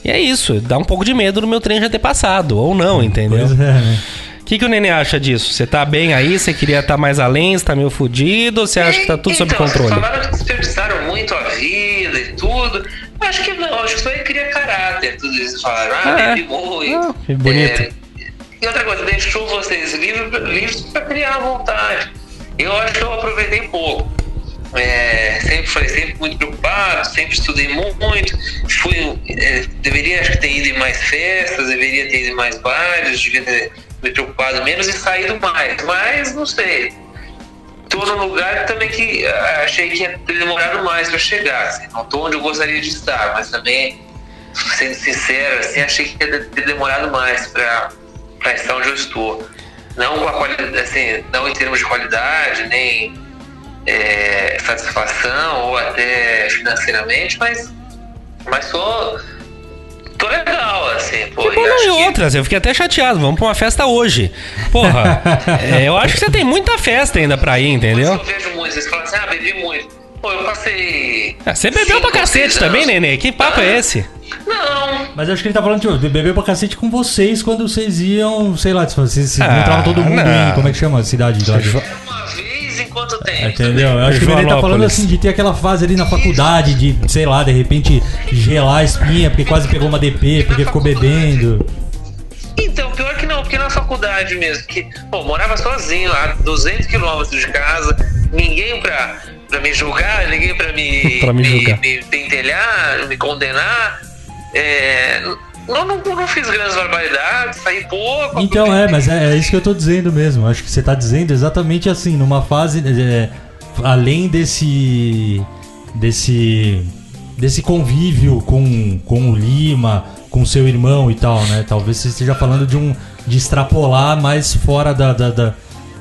E é isso, dá um pouco de medo do meu trem já ter passado, ou não, entendeu? Pois é, né? O que, que o Nenê acha disso? Você tá bem aí? Você queria estar mais além? Você tá meio fudido? Ou você acha que tá tudo sob então, controle? Vocês falaram que desperdiçaram muito a vida acho que não, acho que só cria caráter, tudo isso. Falaram, ah, É. bebi muito. Ah, que bonito. É, e outra coisa, deixou vocês livres, livres para criar à vontade. Eu acho que eu aproveitei pouco. É, sempre foi sempre muito preocupado, sempre estudei mu- muito. Fui, é, deveria acho que ter ido em mais festas, deveria ter ido em mais bares, devia ter me preocupado menos e saído mais. Mas não sei. Tô num lugar também que ah, achei que ia ter demorado mais para chegar. Assim, não tô onde eu gostaria de estar, mas também, sendo sincero, assim, achei que ia ter demorado mais para estar onde eu estou. Não com a qualidade, assim, não em termos de qualidade, nem é, satisfação ou até financeiramente, mas, mas só assim, pô. E não, e que- outras, eu fiquei até chateado. Vamos pra uma festa hoje. Porra, é, eu acho que você tem muita festa ainda pra ir, entendeu? que eu vejo muito, vocês falam assim, ah, bebi muito. Pô, eu passei. Ah, Você bebeu pra cinco, cacete também. Nenê? Que papo é esse? Não, Mas acho que ele tá falando de beber pra cacete com vocês quando vocês iam, sei lá, vocês se Ah, encontravam todo mundo não. em. Como é que chama a cidade de. Em quanto tempo? Entendeu? Eu acho que ele tá falando assim de ter aquela fase ali na faculdade, de, sei lá, de repente gelar a espinha porque quase pegou uma DP, porque ficou bebendo. Então, pior que não, porque na faculdade mesmo, que, pô, morava sozinho a 200 quilômetros de casa, ninguém pra, pra me julgar, ninguém pra me, Pra me julgar. me pentelhar, me condenar. É, não, não, não fiz grandes barbaridades, saí pouco. Então é, mas é, é isso que eu tô dizendo mesmo. Acho que você tá dizendo exatamente assim, numa fase é, além desse desse desse convívio com, com o Lima, com seu irmão e tal, né? Talvez você esteja falando de um de extrapolar mais fora da, da, da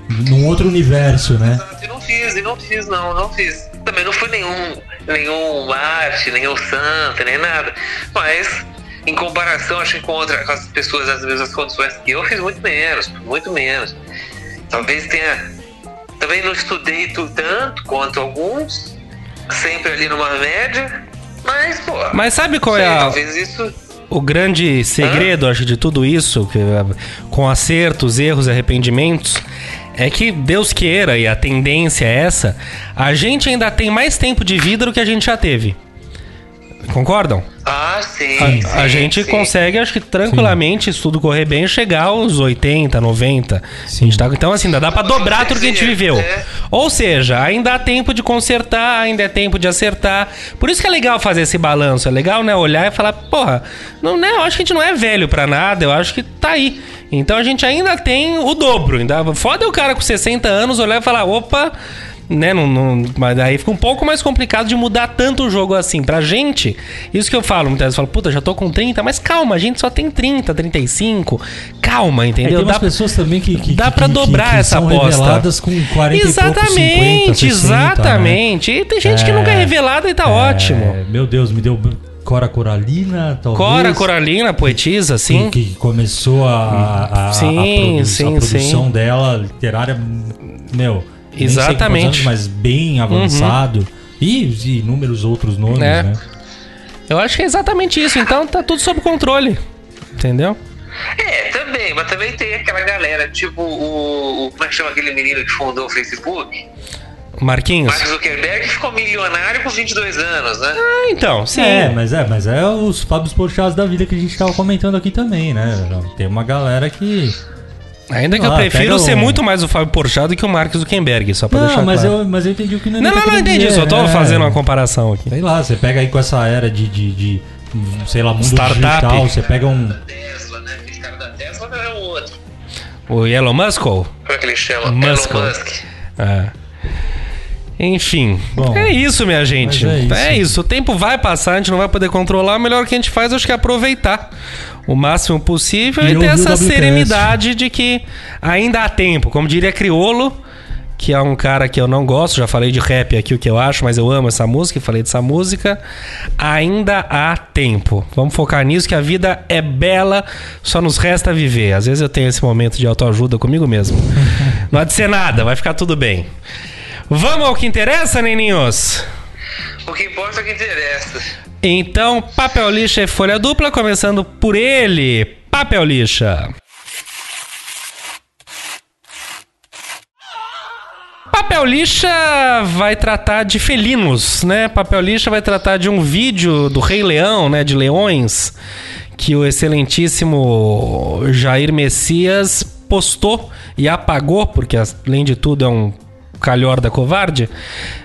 num outro universo, né? E não fiz, e não fiz, não, não fiz. Também não fui nenhum, nenhum arte, nenhum santo, nem nada. Mas, em comparação, acho que com, outra, com as pessoas das mesmas condições que eu, fiz muito menos, muito menos. Talvez tenha. Também não estudei tu- tanto quanto alguns, sempre ali numa média, mas, pô. Mas sabe qual sei, é a, Talvez isso. o grande segredo, acho, de tudo isso, que, eh, com acertos, erros arrependimentos, é que Deus queira, e a tendência é essa, a gente ainda tem mais tempo de vida do que a gente já teve. Concordam? Ah, sim. A, sim, a gente sim. consegue, acho que tranquilamente, se tudo correr bem, chegar aos 80, 90. A gente tá- então, assim, ainda dá pra dobrar tudo que a gente viveu. É. Ou seja, ainda há tempo de consertar, ainda é tempo de acertar. Por isso que é legal fazer esse balanço. É legal, né? Olhar e falar, porra, não, né? Eu acho que a gente não é velho pra nada, eu acho que tá aí. Então a gente ainda tem o dobro. Ainda, foda é o cara com 60 anos olhar e falar, opa. Né, não, não- mas daí fica um pouco mais complicado de mudar tanto o jogo assim. Pra gente, isso que eu falo, muitas vezes eu falo, puta, já tô com 30, mas calma, a gente só tem 30, 35. Calma, É, entendeu? tem umas Dá- pessoas também que, que dá que- pra que- dobrar que essa são aposta. com 40 exatamente, e poucos, 50, 60, exatamente. E tem gente que nunca é revelada e tá né? ótimo. É, meu Deus, me deu Cora Coralina, talvez. Cora Coralina, poetisa, assim. Que, que começou a, a, a- Sim, a, produ- sim, a produção sim. dela literária, meu, Exatamente. Uhum. anos, mas bem avançado. E, e inúmeros outros nomes, É. né? Eu acho que é exatamente isso. Então tá tudo sob controle. Entendeu? É, também, mas também tem aquela galera, tipo o. o- como é que chama aquele menino que fundou o Facebook? Marquinhos? Mark Zuckerberg ficou milionário com 22 anos, né? Ah, então, sim. É, mas é, mas é os Fábio Porchás da vida que a gente tava comentando aqui também, né? Tem uma galera que. Ainda que Ah, eu prefiro ser um- muito mais o Fábio Porchat do que o Mark Zuckerberg, só pra Não, deixar mas, claro. eu, mas eu entendi o que o Nenê Não, tá não, não, entendi. Só tô é. fazendo uma comparação aqui. Sei lá, você pega aí com essa era de, de, de, sei lá, mundo Startup. digital, você pega um. Tesla, né? Aquele cara da Tesla não é o outro. O Elon Musk? Como é que ele chama? Musk. Elon Musk. É. Enfim, Bom, é isso, minha gente. é isso. É isso. O tempo vai passar, a gente não vai poder controlar. O melhor que a gente faz, acho que é aproveitar o máximo possível E e, ter essa serenidade de que ainda há tempo. Como diria Criolo, que é um cara que eu não gosto, já falei de rap aqui o que eu acho, mas eu amo essa música, e falei dessa música. Ainda há tempo. Vamos focar nisso, que a vida é bela, só nos resta viver. Às vezes eu tenho esse momento de autoajuda comigo mesmo. não há de ser nada, vai ficar tudo bem. Vamos ao que interessa, neninhos? O que importa é o que interessa. Então, papel lixa e folha dupla, começando por ele, papel lixa. Papel lixa vai tratar de felinos, né? Papel lixa vai tratar de um vídeo do Rei Leão, né? De leões, que o excelentíssimo Jair Messias postou e apagou, porque além de tudo é um calhor da covarde,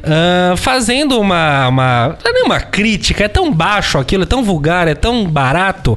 ah, fazendo uma, uma. Não é nem uma crítica, é tão baixo aquilo, é tão vulgar, é tão barato,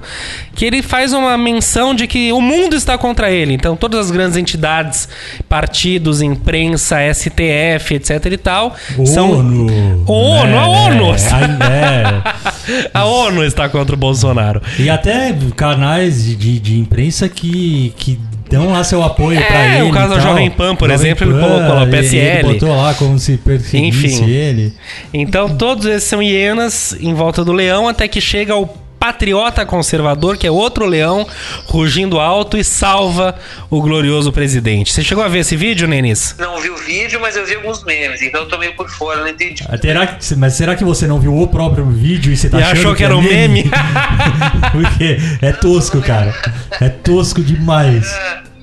que ele faz uma menção de que o mundo está contra ele. Então, todas as grandes entidades, partidos, imprensa, STF, etc e tal, são. ONU. ONU, né, a ONU! né, é. A ONU está contra o Bolsonaro. E até canais de, de, de imprensa que, que dão lá seu apoio É, pra ele. o caso da. Jovem Pan, por Jovem exemplo, ele Pan, colocou lá o PSL. Ele botou lá como se perseguisse Enfim. ele. Então, todos esses são hienas em volta do leão, até que chega o patriota conservador, que é outro leão rugindo alto e salva o glorioso presidente. Você chegou a ver esse vídeo, Nenis? Não vi o vídeo, mas eu vi alguns memes, então eu tô meio por fora, não entendi. Ah, terá que- mas será que você não viu o próprio vídeo e você tá E achando achou que era é um meme? Porque é tosco, cara. É tosco demais.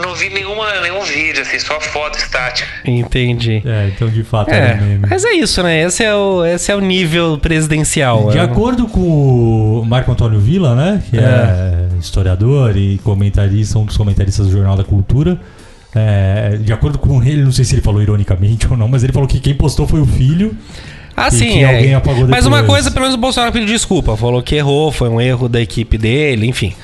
Não vi nenhuma, nenhum vídeo, assim, só foto estática. Entendi. É, então de fato É, era meme. mas é isso, né? Esse é o, esse é o nível presidencial. De É. acordo com o Marco Antônio Villa, né? Que é, historiador e comentarista, um dos comentaristas do Jornal da Cultura. é, de acordo com ele, não sei se ele falou ironicamente ou não, mas ele falou que quem postou foi o filho. Ah, sim, é. alguém apagou Mas uma coisa, pelo menos o Bolsonaro pediu desculpa. Falou que errou, foi um erro da equipe dele, enfim.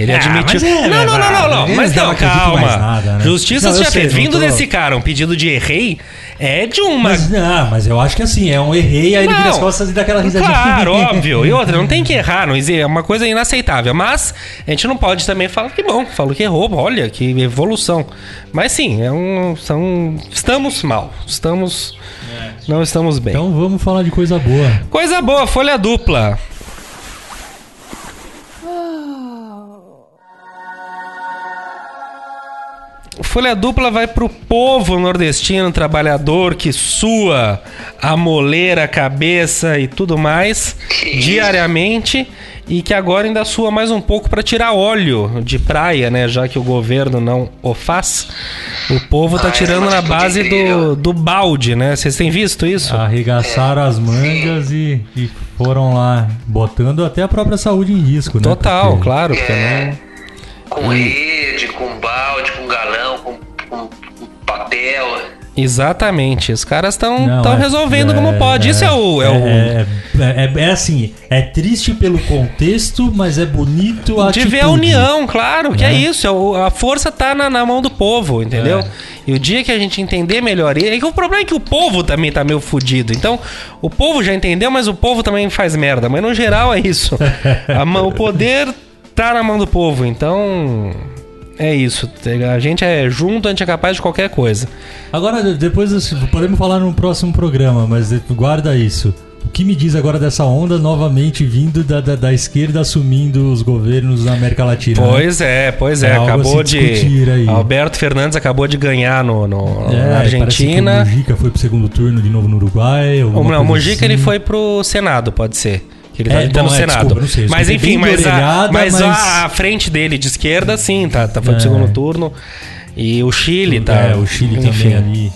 Ele Ah, admitiu. mas é, não, não, não, não, não. Mas não calma. né? Justiça já não Vindo desse cara, um pedido de errei, é de uma. Mas, não, mas eu acho que assim, é um errei, aí ele vira as costas e dá aquela risadinha. Claro, óbvio. E outra, não tem que errar, não é uma coisa inaceitável. Mas a gente não pode também falar que bom, falou que errou, olha, que evolução. Mas sim, é um, são, estamos mal, estamos, não estamos bem. Então vamos falar de coisa boa. Coisa boa, folha dupla. Folha dupla vai pro povo nordestino trabalhador que sua, amoleira a cabeça e tudo mais diariamente e que agora ainda sua mais um pouco para tirar óleo de praia, né? Já que o governo não o faz. O povo tá Ah, tirando essa na base do, do balde, né? Vocês têm visto isso? Arregaçaram as mangas e, e foram lá, botando até a própria saúde em risco, né? Total, Porque- claro. porque É. não- Com rede, com papel. Exatamente. Os caras estão é- resolvendo é- como pode. Isso é o. É, o é, é- é assim, é triste pelo contexto, mas é bonito a de ver a união, claro, que é, Né? isso. é o- A força tá na, na mão do povo, entendeu? É. E o dia que a gente entender melhor. E e o problema é que o povo também tá meio fudido. Então, o povo já entendeu, mas o povo também faz merda. Mas no geral é isso. A mão- o poder tá na mão do povo. Então. É isso. A gente é junto, a gente é capaz de qualquer coisa. Agora, depois assim, podemos falar no próximo programa, mas guarda isso. O que me diz agora dessa onda novamente vindo da, da, da esquerda assumindo os governos na América Latina? né? Pois é, pois é. É acabou de. aí. Alberto Fernandes acabou de ganhar no, no- É, na Argentina. O Mujica foi pro segundo turno de novo no Uruguai. Não, o Mujica ele assim. foi pro Senado, pode ser. Que ele tá É, entrando bom, no é, Senado. desculpa, não sei, mas enfim, mas, a, orelhada, mas, mas- A, a frente dele de esquerda, sim, tá, tá foi pro É. segundo turno. E o Chile tá. É, o Chile enfim. também ali.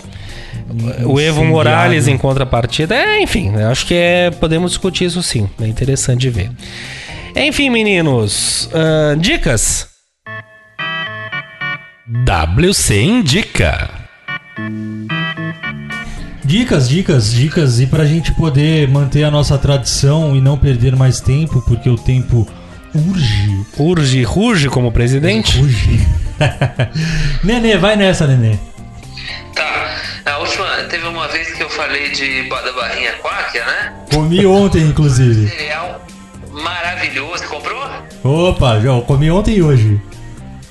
O Evo. Morales em contrapartida. É, enfim, acho que é. Podemos discutir isso sim. É interessante de ver. Enfim, meninos. ah, dicas? WC Indica. Dicas, dicas, dicas. E pra gente poder manter a nossa tradição e não perder mais tempo, porque o tempo urge. Urge ruge como presidente? Urge. Nenê, vai nessa, Nenê. Tá, na última, teve uma vez que eu falei de da barrinha quáquia, né? Comi ontem, inclusive. Cereal maravilhoso. Você comprou? Opa, já comi ontem e hoje.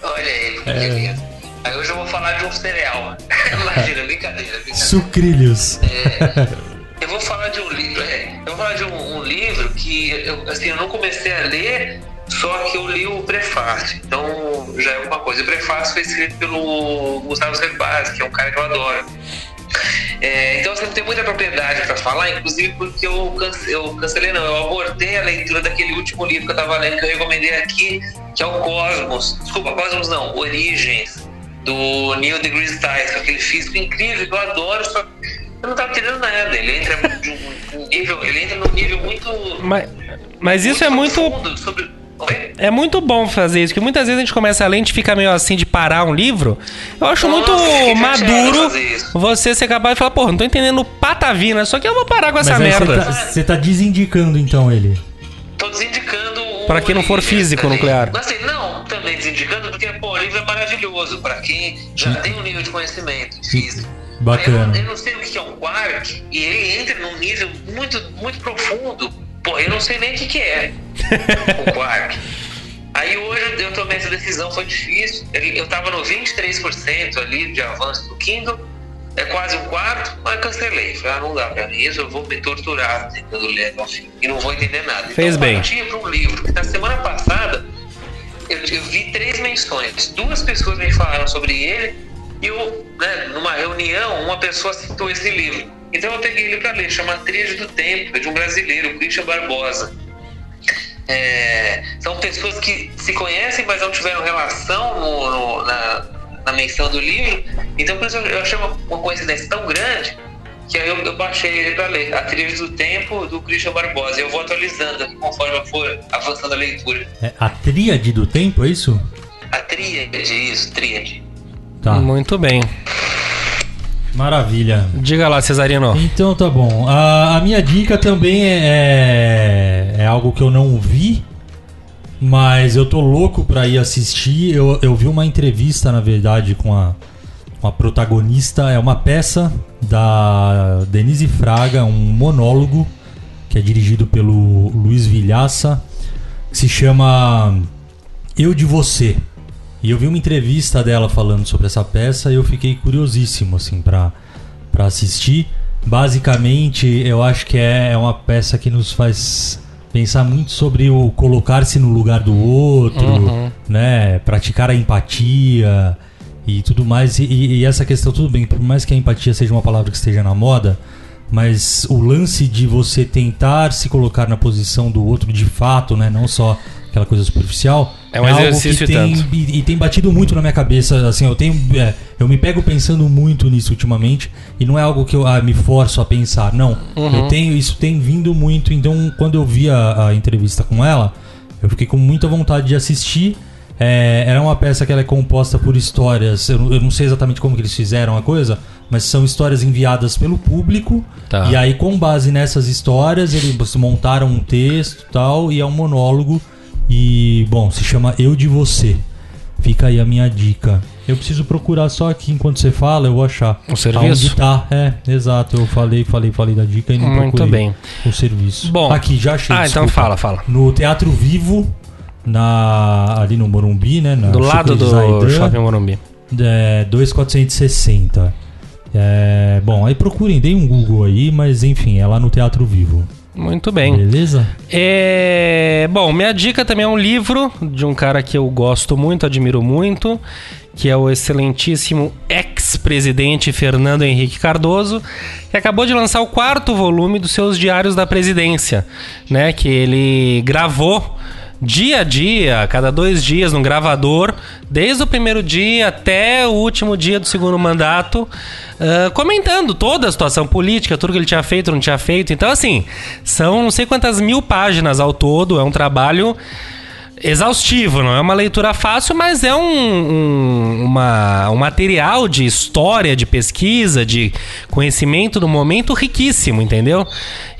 Olha aí, que É. lindo. Aí hoje eu vou falar de um cereal. Imagina, brincadeira, brincadeira. Sucrilhos. Eu vou falar de um livro, é, eu vou falar de um, um livro que eu, assim, eu não comecei a ler, só que eu li o prefácio. Então já é uma coisa. O prefácio foi escrito pelo Gustavo Cerbasi, que é um cara que eu adoro. É, então você não tem muita propriedade para falar, inclusive porque eu, cance- eu cancelei, não, eu abortei a leitura daquele último livro que eu estava lendo, que eu recomendei aqui, que é o Cosmos. Desculpa, Cosmos não, Origens, do Neil deGrasse Tyson, aquele físico incrível que eu adoro, só que eu não tava entendendo nada. Ele entra de um- nível, ele entra num nível muito. Mas, mas isso é muito. sobre. É muito bom fazer isso, porque muitas vezes a gente começa a ler, a gente fica meio assim de parar um livro. Eu acho Nossa, muito maduro você ser capaz de falar, porra, não tô entendendo patavina, só que eu vou parar com essa Mas você merda. tá, você tá desindicando então ele. Tô desindicando o. Pra quem não for físico nuclear. Assim, não, também desindicando, Pra quem já tem um nível de conhecimento em física. Bacana. Eu, eu não sei o que é um quark, e ele entra num nível muito, muito profundo. Pô, eu não sei nem o que, que é o quark. Aí hoje eu tomei essa decisão, foi difícil. Eu tava no 23% ali de avanço do Kindle. é quase um quarto, mas cancelei. Falei, ah, não dá pra mim isso, eu vou me torturar tentando ler e não vou entender nada. Fez então, bem. partia para um livro que na semana passada eu, eu vi três menções. Duas pessoas me falaram sobre ele e eu, né, numa reunião, uma pessoa citou esse livro. Então eu peguei ele para ler, chama Tríade do Tempo, é de um brasileiro, Christian Barbosa. É, são pessoas que se conhecem, mas não tiveram relação no- no- na, na menção do livro. Então, eu achei uma, uma coincidência tão grande que aí eu, eu baixei ele para ler. A Trilha do Tempo, do Christian Barbosa. Eu vou atualizando aqui conforme eu for avançando a leitura. É a tríade do tempo, é isso? A tríade, isso, tríade. Tá. Muito bem. Maravilha. Diga lá, Cesarino. Então tá bom. A, a minha dica também é, é algo que eu não vi, mas eu tô louco pra ir assistir. Eu, eu vi uma entrevista, na verdade, com a, com a protagonista. É uma peça da Denise Fraga, um monólogo que é dirigido pelo Luiz Vilhaça, que se chama Eu de Você. E eu vi uma entrevista dela falando sobre essa peça e eu fiquei curiosíssimo, assim, pra, pra assistir. Basicamente, eu acho que é, é uma peça que nos faz pensar muito sobre o colocar-se no lugar do outro, Uhum. né? Praticar a empatia e tudo mais. E, e essa questão, tudo bem, por mais que a empatia seja uma palavra que esteja na moda, mas o lance de você tentar se colocar na posição do outro de fato, né? Não só aquela coisa superficial. É um algo exercício que e tem, tanto. e, e tem batido muito na minha cabeça, assim, eu tenho. é, eu me pego pensando muito nisso ultimamente, e não é algo que eu ah, me forço a pensar, não. Uhum. Eu tenho, isso tem vindo muito, então quando eu vi a, a entrevista com ela, eu fiquei com muita vontade de assistir. É, era uma peça que ela é composta por histórias, eu, não- eu não sei exatamente como que eles fizeram a coisa, mas são histórias enviadas pelo público, Tá. e aí com base nessas histórias eles montaram um texto e tal, e é um monólogo, e bom, se chama Eu de Você. Fica aí a minha dica. Eu preciso procurar só aqui enquanto você fala, eu vou achar. O serviço? Aonde tá? É, exato. Eu falei, falei, falei da dica e não Muito procurei bem. o serviço. Bom. aqui já achei. Ah, então desculpa. fala, fala. No Teatro Vivo, na ali no Morumbi, né? Do lado do Zaidan, Shopping Morumbi. É, 2460. É, bom, aí procurem, deem um Google aí, mas enfim, é lá no Teatro Vivo. Muito bem. Beleza? É, bom, minha dica também é um livro de um cara que eu gosto muito, admiro muito, que é o excelentíssimo ex-presidente Fernando Henrique Cardoso, que acabou de lançar o quarto volume dos seus Diários da Presidência, né? Que ele gravou dia a dia, cada dois dias, no gravador, desde o primeiro dia até o último dia do segundo mandato, ah, comentando toda a situação política, tudo que ele tinha feito, não tinha feito. Então, assim, são não sei quantas mil páginas ao todo, é um trabalho exaustivo, não é uma leitura fácil, mas é um, um, uma- um material de história, de pesquisa, de conhecimento do momento riquíssimo, entendeu?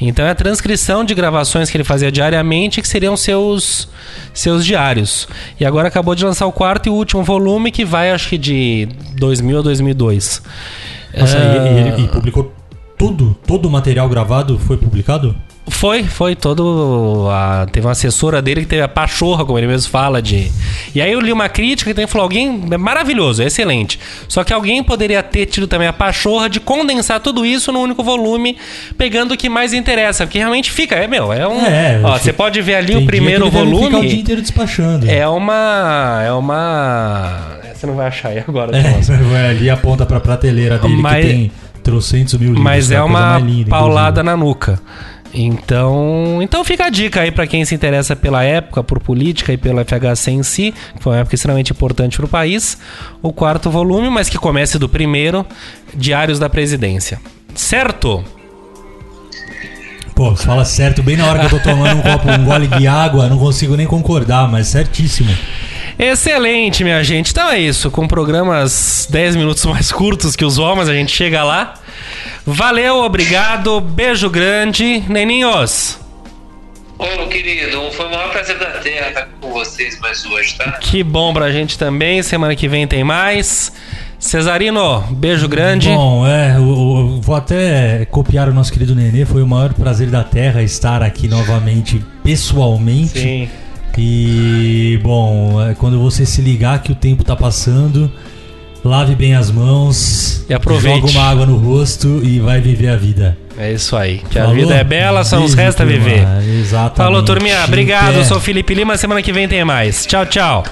Então é a transcrição de gravações que ele fazia diariamente que seriam seus, seus diários. E agora acabou de lançar o quarto e último volume que vai, acho que de 2000 a 2002. Nossa, e- Ah, e, ele e publicou tudo? Todo o material gravado foi publicado? Foi, foi todo. a- teve uma assessora dele que teve a pachorra, como ele mesmo fala, de. E aí eu li uma crítica que tem falou: alguém. É maravilhoso, é excelente. Só que alguém poderia ter tido também a pachorra de condensar tudo isso num único volume, pegando o que mais interessa. Porque realmente fica, é meu, é um. É, ó, você pode ver ali o primeiro deve Ficar o dia volume. inteiro despachando. É uma. É uma. é, Você não vai achar aí agora, É, Thomas. vai ali aponta pra prateleira dele Mas- que tem trocentos mil livros. Mas que é uma paulada na nuca. Então, então fica a dica aí pra quem se interessa pela época, por política e pelo FHC em si, que foi uma época extremamente importante pro país. O quarto volume, mas que comece do primeiro, Diários da Presidência. Certo? Pô, fala certo, bem na hora que eu tô tomando um copo, um gole de água, não consigo nem concordar, mas certíssimo. Excelente, minha gente. Então é isso. Com programas 10 minutos mais curtos que os homens, a gente chega lá. Valeu, obrigado, beijo grande. Neninhos, Ô, querido, foi o maior prazer da Terra estar com vocês mais hoje, tá? que bom pra gente também. Semana que vem tem mais. Cesarino, beijo grande. Bom, é, eu, eu vou até copiar o nosso querido Nenê, foi o maior prazer da Terra estar aqui novamente pessoalmente. Sim. E, bom, é, quando você se ligar que o tempo tá passando lave bem as mãos, E aproveite. joga uma água no rosto e vai viver a vida. É isso aí. Que a Falou? vida é bela, só nos resta turma. viver. Exatamente. Falou, turminha. Obrigado. Eu sou o Felipe Lima. Semana que vem tem mais. Tchau, tchau.